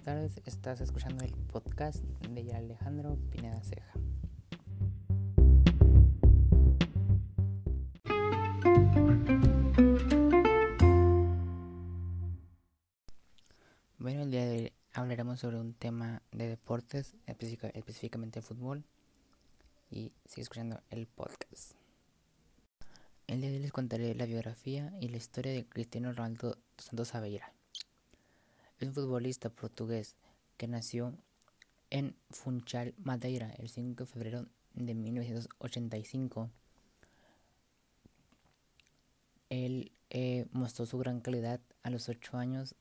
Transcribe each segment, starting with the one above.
tardes, estás escuchando el podcast de Alejandro Pineda Ceja. Bueno, el día de hoy hablaremos sobre un tema de deportes, específicamente fútbol, y sigue escuchando el podcast. El día de hoy les contaré la biografía y la historia de Cristiano Ronaldo Santos Aveira. Es un futbolista portugués que nació en Funchal, Madeira, el 5 de febrero de 1985. Él eh, mostró su gran calidad a los 8 años,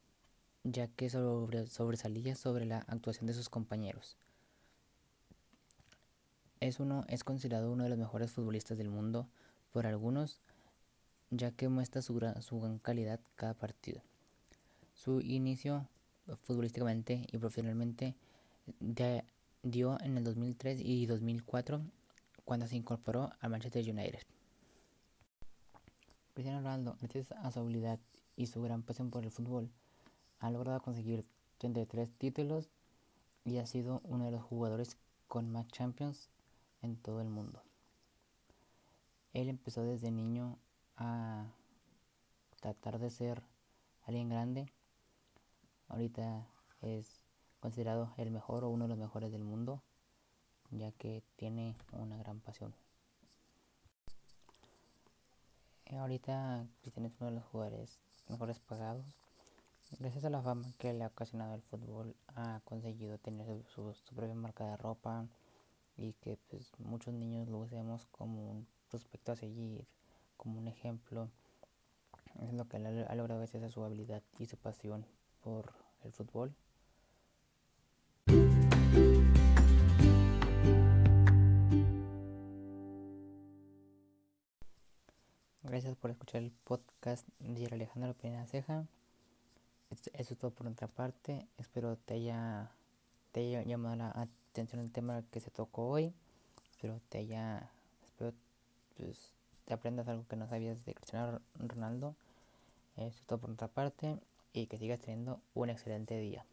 ya que sobresalía sobre la actuación de sus compañeros. Es, uno, es considerado uno de los mejores futbolistas del mundo por algunos, ya que muestra su su gran calidad cada partido. Su inicio futbolísticamente y profesionalmente dio en el 2003 y 2004 cuando se incorporó al Manchester United. Cristiano Ronaldo, gracias a su habilidad y su gran pasión por el fútbol, ha logrado conseguir 33 títulos y ha sido uno de los jugadores con más Champions en todo el mundo. Él empezó desde niño a tratar de ser alguien grande. Ahorita es considerado el mejor o uno de los mejores del mundo, ya que tiene una gran pasión. Ahorita Cristiano es uno de los jugadores mejores pagados. Gracias a la fama que le ha ocasionado el fútbol, ha conseguido tener su, propia marca de ropa y que pues, muchos niños lo usemos como un prospecto a seguir, como un ejemplo es lo que ha logrado gracias a su habilidad y su pasión por el fútbol. Gracias por escuchar el podcast de Alejandro Pena Ceja. Eso es todo por nuestra parte. Espero te haya, te haya llamado la atención el tema que se tocó hoy. Espero te haya, espero pues, te aprendas algo que no sabías de Cristiano Ronaldo. Eso es todo por nuestra parte y que sigas teniendo un excelente día.